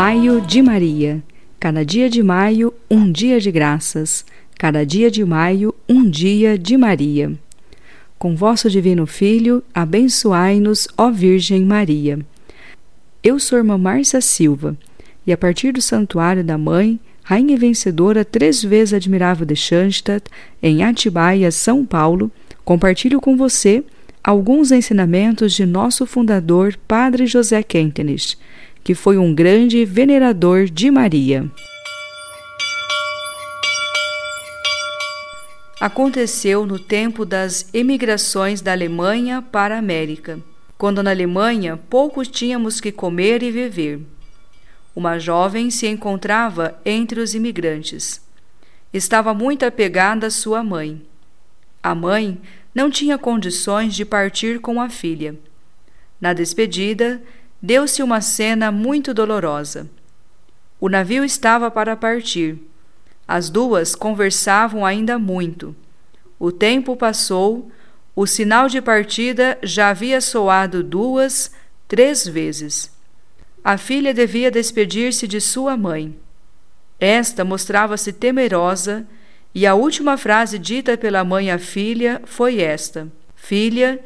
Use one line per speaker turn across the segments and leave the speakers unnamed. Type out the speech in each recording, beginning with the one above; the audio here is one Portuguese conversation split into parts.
Maio de Maria. Cada dia de maio, um dia de graças. Cada dia de maio, um dia de Maria. Com vosso Divino Filho, abençoai-nos, ó Virgem Maria. Eu sou irmã Márcia Silva, e a partir do Santuário da Mãe, Rainha Vencedora, três vezes admirável de Schanstatt, em Atibaia, São Paulo, compartilho com você alguns ensinamentos de nosso fundador, Padre José Kentenich, que foi um grande venerador de Maria. Aconteceu no tempo das emigrações da Alemanha para a América, quando na Alemanha pouco tínhamos que comer e viver. Uma jovem se encontrava entre os imigrantes. Estava muito apegada à sua mãe. A mãe não tinha condições de partir com a filha. Na despedida, deu-se uma cena muito dolorosa. O navio estava para partir. As duas conversavam ainda muito. O tempo passou, o sinal de partida já havia soado duas, três vezes. A filha devia despedir-se de sua mãe. Esta mostrava-se temerosa e a última frase dita pela mãe à filha foi esta: Filha,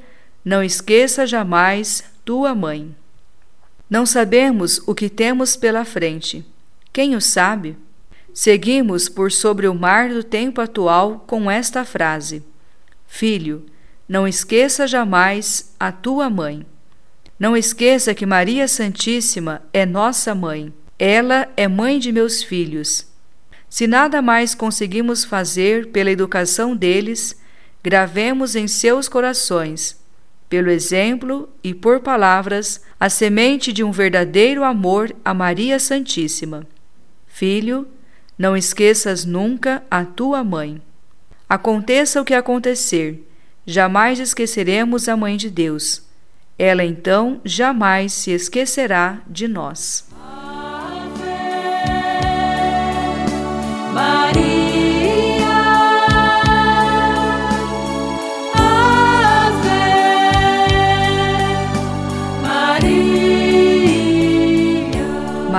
não esqueça jamais tua mãe. Não sabemos o que temos pela frente. Quem o sabe? Seguimos por sobre o mar do tempo atual com esta frase: Filho, não esqueça jamais a tua mãe. Não esqueça que Maria Santíssima é nossa mãe. Ela é mãe de meus filhos se nada mais conseguimos fazer pela educação deles, gravemos em seus corações, pelo exemplo e por palavras, a semente de um verdadeiro amor a Maria Santíssima. Filho, não esqueças nunca a tua mãe. Aconteça o que acontecer, jamais esqueceremos a Mãe de Deus. Ela então jamais se esquecerá de nós.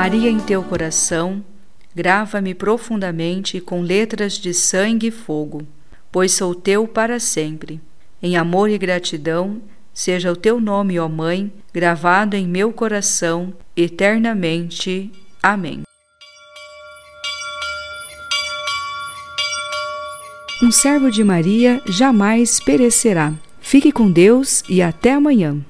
Maria em teu coração, grava-me profundamente com letras de sangue e fogo, pois sou teu para sempre. Em amor e gratidão, seja o teu nome, ó Mãe, gravado em meu coração eternamente. Amém. Um servo de Maria jamais perecerá. Fique com Deus e até amanhã.